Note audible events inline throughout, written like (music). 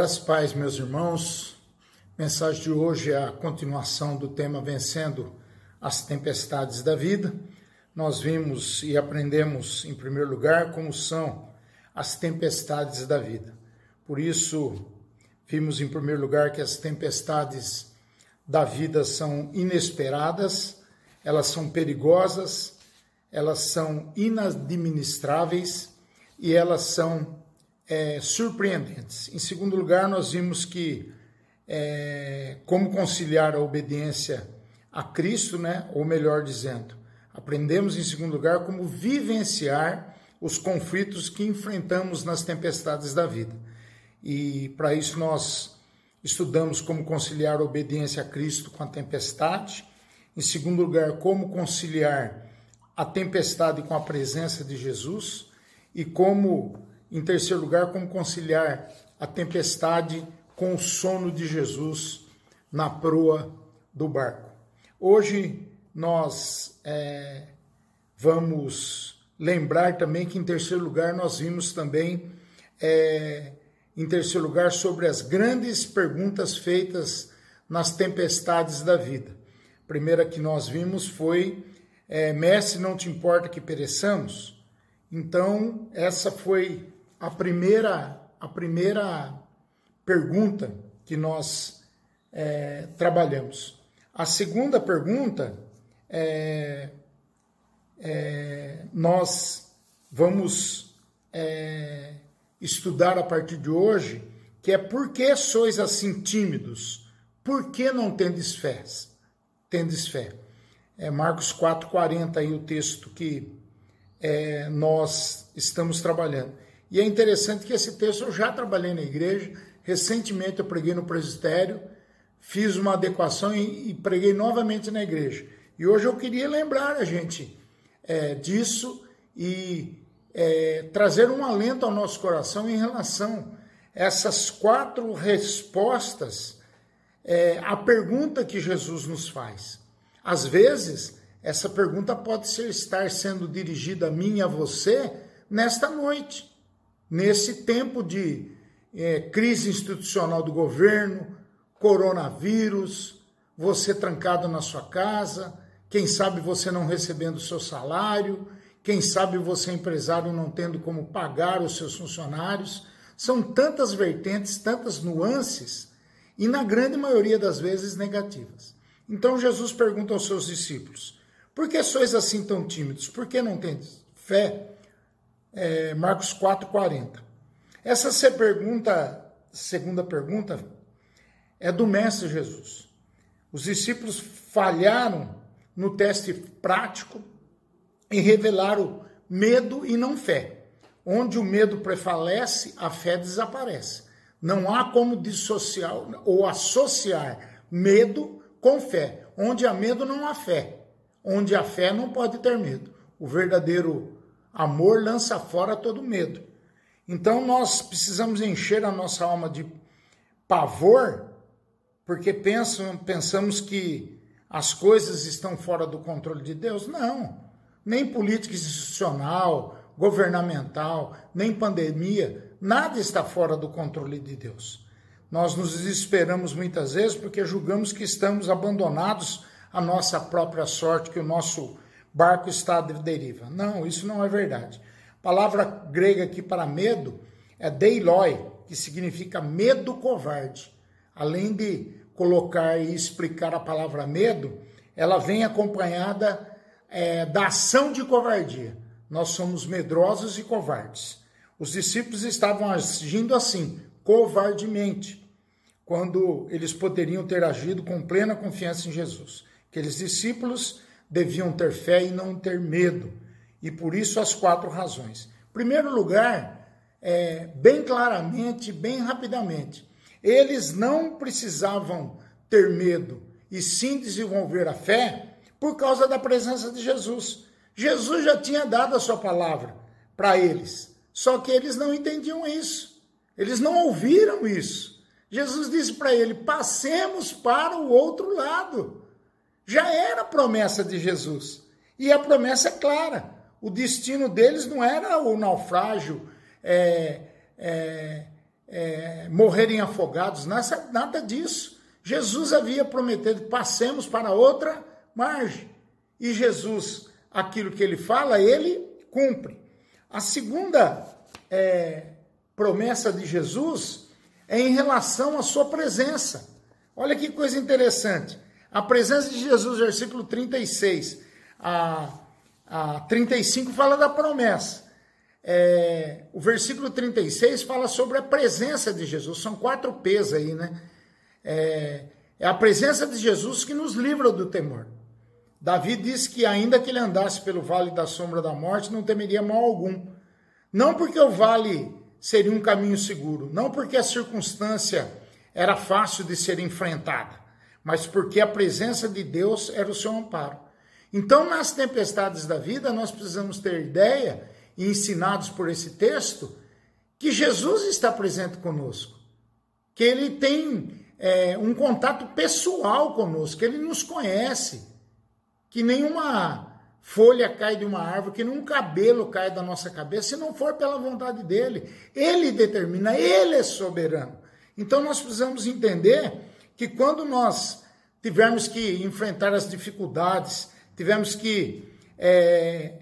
Graças paz, meus irmãos. Mensagem de hoje é a continuação do tema Vencendo as Tempestades da Vida. Nós vimos e aprendemos, em primeiro lugar, como são as tempestades da vida. Por isso, vimos, em primeiro lugar, que as tempestades da vida são inesperadas, elas são perigosas, elas são inadministráveis e elas são é, surpreendentes. Em segundo lugar, nós vimos que é, como conciliar a obediência a Cristo, né? ou melhor dizendo, aprendemos em segundo lugar como vivenciar os conflitos que enfrentamos nas tempestades da vida. E para isso nós estudamos como conciliar a obediência a Cristo com a tempestade. Em segundo lugar, como conciliar a tempestade com a presença de Jesus e como em terceiro lugar, como conciliar a tempestade com o sono de Jesus na proa do barco. Hoje nós é, vamos lembrar também que, em terceiro lugar, nós vimos também, é, em terceiro lugar, sobre as grandes perguntas feitas nas tempestades da vida. A primeira que nós vimos foi: é, Mestre, não te importa que pereçamos? Então, essa foi a primeira, a primeira pergunta que nós é, trabalhamos. A segunda pergunta é, é, nós vamos é, estudar a partir de hoje, que é por que sois assim tímidos? Por que não tendes fé? Tendes fé. É Marcos 4,40 aí o texto que é, nós estamos trabalhando. E é interessante que esse texto eu já trabalhei na igreja, recentemente eu preguei no presbitério, fiz uma adequação e, e preguei novamente na igreja. E hoje eu queria lembrar a gente é, disso e é, trazer um alento ao nosso coração em relação a essas quatro respostas é, à pergunta que Jesus nos faz. Às vezes, essa pergunta pode ser, estar sendo dirigida a mim e a você nesta noite nesse tempo de é, crise institucional do governo, coronavírus, você trancado na sua casa, quem sabe você não recebendo o seu salário, quem sabe você empresário não tendo como pagar os seus funcionários. São tantas vertentes, tantas nuances e na grande maioria das vezes negativas. Então Jesus pergunta aos seus discípulos: Por que sois assim tão tímidos? Por que não tendes fé? É, Marcos 4,40. Essa pergunta, segunda pergunta é do Mestre Jesus. Os discípulos falharam no teste prático e revelaram medo e não fé. Onde o medo prevalece, a fé desaparece. Não há como dissociar ou associar medo com fé. Onde há medo, não há fé. Onde há fé, não pode ter medo. O verdadeiro Amor lança fora todo medo. Então nós precisamos encher a nossa alma de pavor, porque pensam, pensamos que as coisas estão fora do controle de Deus. Não. Nem política institucional, governamental, nem pandemia, nada está fora do controle de Deus. Nós nos desesperamos muitas vezes porque julgamos que estamos abandonados à nossa própria sorte, que o nosso barco está de deriva. Não, isso não é verdade. A palavra grega aqui para medo é deiloi, que significa medo covarde. Além de colocar e explicar a palavra medo, ela vem acompanhada é, da ação de covardia. Nós somos medrosos e covardes. Os discípulos estavam agindo assim, covardemente, quando eles poderiam ter agido com plena confiança em Jesus. Aqueles discípulos deviam ter fé e não ter medo. E por isso as quatro razões. Em primeiro lugar, é, bem claramente, bem rapidamente, eles não precisavam ter medo e sim desenvolver a fé por causa da presença de Jesus. Jesus já tinha dado a sua palavra para eles, só que eles não entendiam isso. Eles não ouviram isso. Jesus disse para ele: passemos para o outro lado. Já era promessa de Jesus. E a promessa é clara. O destino deles não era o naufrágio é, é, é, morrerem afogados, nada, nada disso. Jesus havia prometido: passemos para outra margem. E Jesus, aquilo que ele fala, ele cumpre. A segunda é, promessa de Jesus é em relação à sua presença. Olha que coisa interessante. A presença de Jesus, versículo 36 a, a 35, fala da promessa. É, o versículo 36 fala sobre a presença de Jesus. São quatro P's aí, né? É, é a presença de Jesus que nos livra do temor. Davi diz que, ainda que ele andasse pelo vale da sombra da morte, não temeria mal algum. Não porque o vale seria um caminho seguro, não porque a circunstância era fácil de ser enfrentada, mas porque a presença de Deus era o seu amparo. Então, nas tempestades da vida, nós precisamos ter ideia, e ensinados por esse texto, que Jesus está presente conosco, que ele tem é, um contato pessoal conosco, que ele nos conhece, que nenhuma folha cai de uma árvore, que nenhum cabelo cai da nossa cabeça, se não for pela vontade dele. Ele determina, ele é soberano. Então nós precisamos entender que quando nós tivermos que enfrentar as dificuldades, tivermos que é,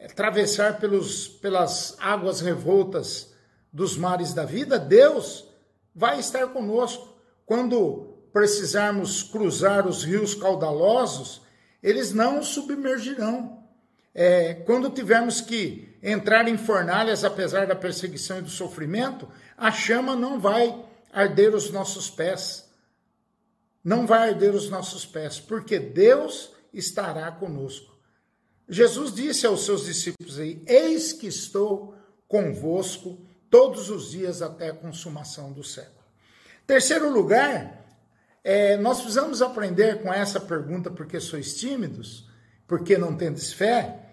atravessar pelos, pelas águas revoltas dos mares da vida, Deus vai estar conosco. Quando precisarmos cruzar os rios caudalosos, eles não submergirão. É, quando tivermos que entrar em fornalhas, apesar da perseguição e do sofrimento, a chama não vai arder os nossos pés. Não vai arder os nossos pés, porque Deus estará conosco. Jesus disse aos seus discípulos aí: Eis que estou convosco todos os dias até a consumação do século. Terceiro lugar, é, nós precisamos aprender com essa pergunta, porque sois tímidos, porque não tendes fé,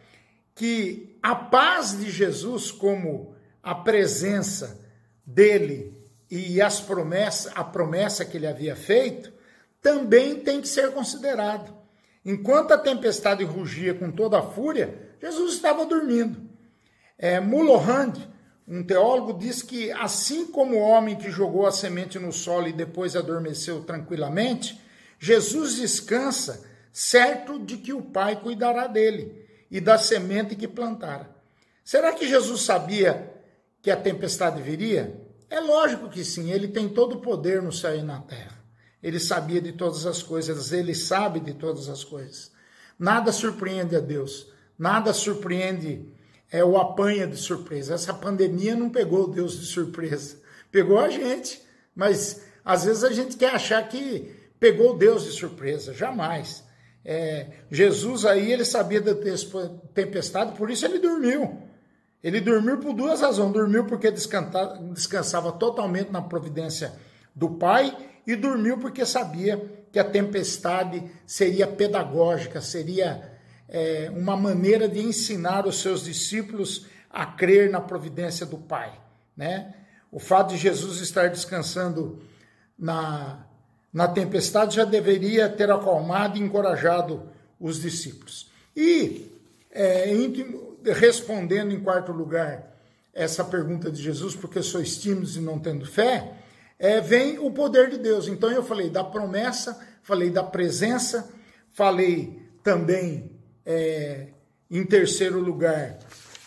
que a paz de Jesus, como a presença dele e as promessas, a promessa que ele havia feito, também tem que ser considerado. Enquanto a tempestade rugia com toda a fúria, Jesus estava dormindo. É, Mulohand, um teólogo diz que, assim como o homem que jogou a semente no solo e depois adormeceu tranquilamente, Jesus descansa, certo de que o Pai cuidará dele e da semente que plantara. Será que Jesus sabia que a tempestade viria? É lógico que sim, ele tem todo o poder no céu e na terra. Ele sabia de todas as coisas, ele sabe de todas as coisas. Nada surpreende a Deus, nada surpreende é o apanha de surpresa. Essa pandemia não pegou Deus de surpresa, (laughs) pegou a gente. Mas às vezes a gente quer achar que pegou Deus de surpresa, jamais. É, Jesus aí ele sabia da tempestade, por isso ele dormiu. Ele dormiu por duas razões. Dormiu porque descansava totalmente na providência do Pai e dormiu porque sabia que a tempestade seria pedagógica, seria é, uma maneira de ensinar os seus discípulos a crer na providência do Pai. Né? O fato de Jesus estar descansando na, na tempestade já deveria ter acalmado e encorajado os discípulos. E, é, respondendo em quarto lugar essa pergunta de Jesus, porque sois tímidos e não tendo fé, é, vem o poder de Deus. Então eu falei da promessa, falei da presença, falei também é, em terceiro lugar,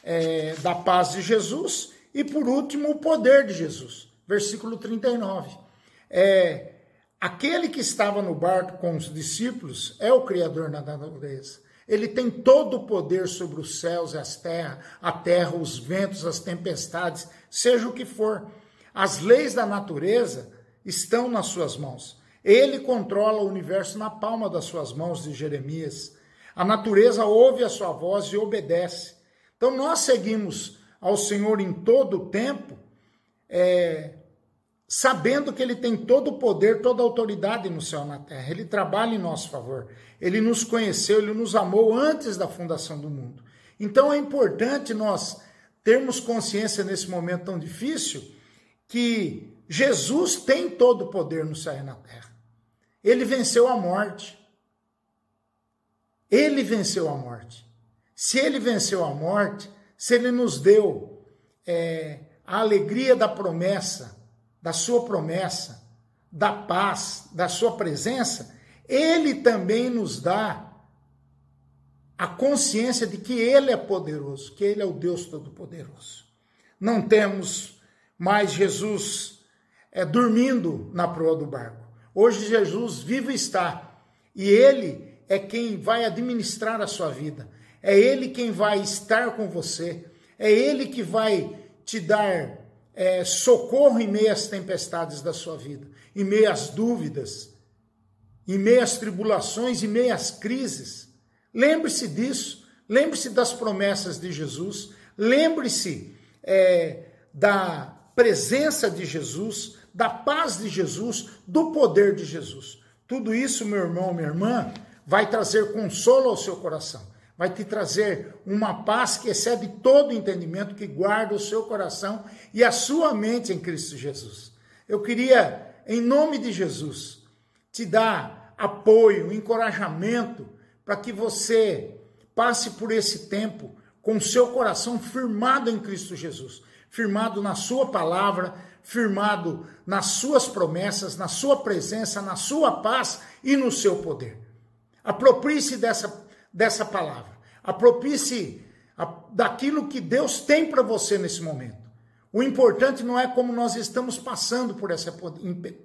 é, da paz de Jesus. E por último, o poder de Jesus. Versículo 39. É, aquele que estava no barco com os discípulos é o Criador da natureza. Ele tem todo o poder sobre os céus e as terra, a terra, os ventos, as tempestades, seja o que for. As leis da natureza estão nas suas mãos. Ele controla o universo na palma das suas mãos, de Jeremias. A natureza ouve a sua voz e obedece. Então nós seguimos ao Senhor em todo o tempo, é, sabendo que Ele tem todo o poder, toda a autoridade no céu e na terra. Ele trabalha em nosso favor. Ele nos conheceu, Ele nos amou antes da fundação do mundo. Então é importante nós termos consciência nesse momento tão difícil que Jesus tem todo o poder no céu e na terra. Ele venceu a morte. Ele venceu a morte. Se ele venceu a morte, se ele nos deu é, a alegria da promessa da sua promessa, da paz, da sua presença, ele também nos dá a consciência de que ele é poderoso, que ele é o Deus Todo-Poderoso. Não temos mais Jesus é, dormindo na proa do barco. Hoje Jesus vivo está e ele é quem vai administrar a sua vida. É ele quem vai estar com você. É ele que vai te dar é, socorro em meio às tempestades da sua vida, em meio às dúvidas, em meio às tribulações, em meio às crises. Lembre-se disso, lembre-se das promessas de Jesus, lembre-se é, da presença de Jesus, da paz de Jesus, do poder de Jesus. Tudo isso, meu irmão, minha irmã, vai trazer consolo ao seu coração, vai te trazer uma paz que excede todo entendimento, que guarda o seu coração e a sua mente em Cristo Jesus. Eu queria, em nome de Jesus, te dar apoio, encorajamento para que você passe por esse tempo com seu coração firmado em Cristo Jesus, firmado na Sua palavra, firmado nas Suas promessas, na Sua presença, na Sua paz e no seu poder. Aproprie-se dessa, dessa palavra, aproprie-se daquilo que Deus tem para você nesse momento. O importante não é como nós estamos passando por essa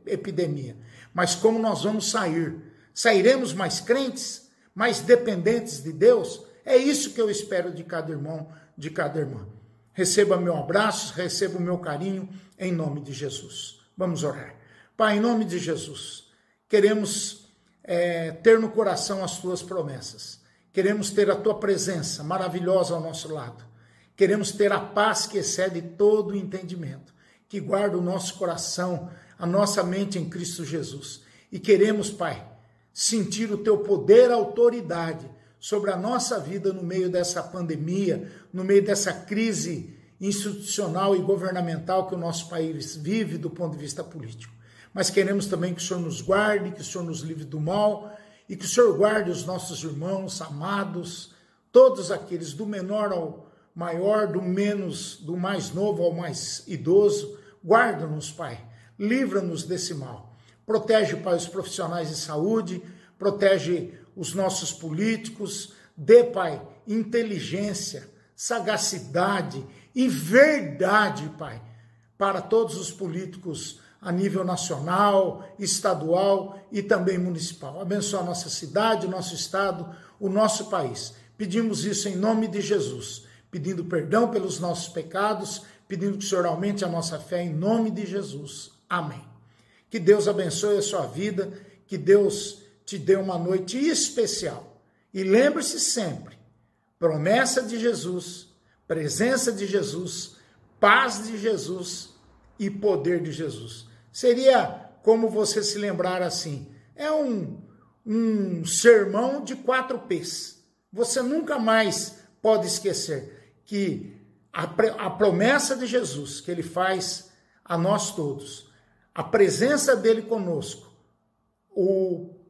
epidemia, mas como nós vamos sair. Sairemos mais crentes, mais dependentes de Deus, é isso que eu espero de cada irmão, de cada irmã. Receba meu abraço, receba o meu carinho, em nome de Jesus. Vamos orar. Pai, em nome de Jesus, queremos é, ter no coração as tuas promessas. Queremos ter a tua presença maravilhosa ao nosso lado. Queremos ter a paz que excede todo o entendimento, que guarda o nosso coração, a nossa mente em Cristo Jesus. E queremos, Pai, sentir o teu poder, autoridade sobre a nossa vida no meio dessa pandemia, no meio dessa crise institucional e governamental que o nosso país vive do ponto de vista político. Mas queremos também que o Senhor nos guarde, que o Senhor nos livre do mal e que o Senhor guarde os nossos irmãos amados, todos aqueles do menor ao maior, do menos, do mais novo ao mais idoso. Guarda-nos, Pai. Livra-nos desse mal. Protege, Pai, os profissionais de saúde, protege os nossos políticos, dê, Pai, inteligência, sagacidade e verdade, Pai, para todos os políticos a nível nacional, estadual e também municipal. Abençoa a nossa cidade, nosso estado, o nosso país. Pedimos isso em nome de Jesus, pedindo perdão pelos nossos pecados, pedindo que o Senhor aumente a nossa fé em nome de Jesus. Amém. Que Deus abençoe a sua vida, que Deus te dê uma noite especial. E lembre-se sempre: promessa de Jesus, presença de Jesus, paz de Jesus e poder de Jesus. Seria como você se lembrar assim: é um, um sermão de quatro P's. Você nunca mais pode esquecer que a, a promessa de Jesus que ele faz a nós todos, a presença dele conosco, o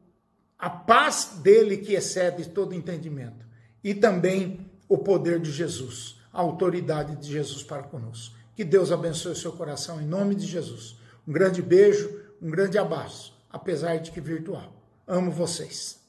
a paz dele que excede todo entendimento e também o poder de Jesus, a autoridade de Jesus para conosco. Que Deus abençoe o seu coração em nome de Jesus. Um grande beijo, um grande abraço, apesar de que virtual. Amo vocês.